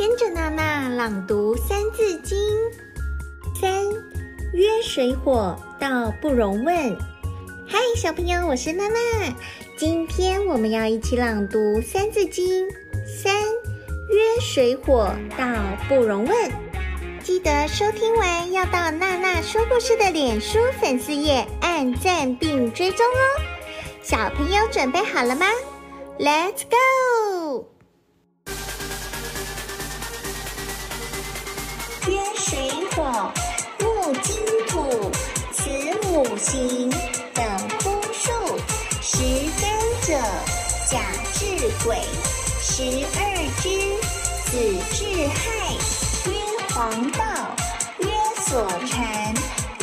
跟着娜娜朗读《三字经》。三，曰水火道不容问。嗨，小朋友，我是娜娜。今天我们要一起朗读《三字经》。三，曰水火道不容问。记得收听完要到娜娜说故事的脸书粉丝页按赞并追踪哦。小朋友准备好了吗？Let's go！行等乎数。十根者甲至癸，十二支子至亥。曰黄道，曰所躔，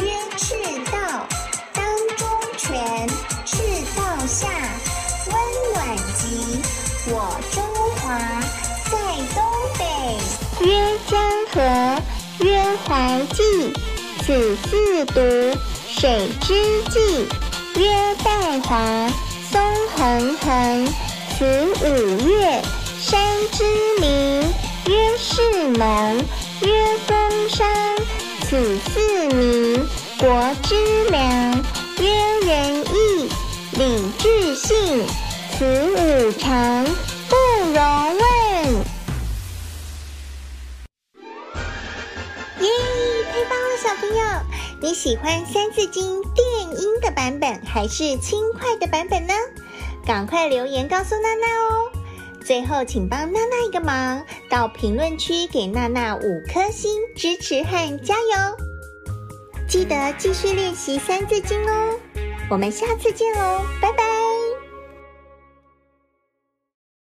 约赤道，当中权，赤道下，温暖极。我中华在东北。曰江河，曰淮济，此四犊，水之纪。约岱华，嵩恒衡，此五岳，山之名。约士农，约工商，此四名，国之良。约仁义，礼智信，此五常，不容朋友！你喜欢《三字经》电音的版本还是轻快的版本呢？赶快留言告诉娜娜哦！最后，请帮娜娜一个忙，到评论区给娜娜五颗星支持和加油！记得继续练习《三字经》哦，我们下次见喽，拜拜。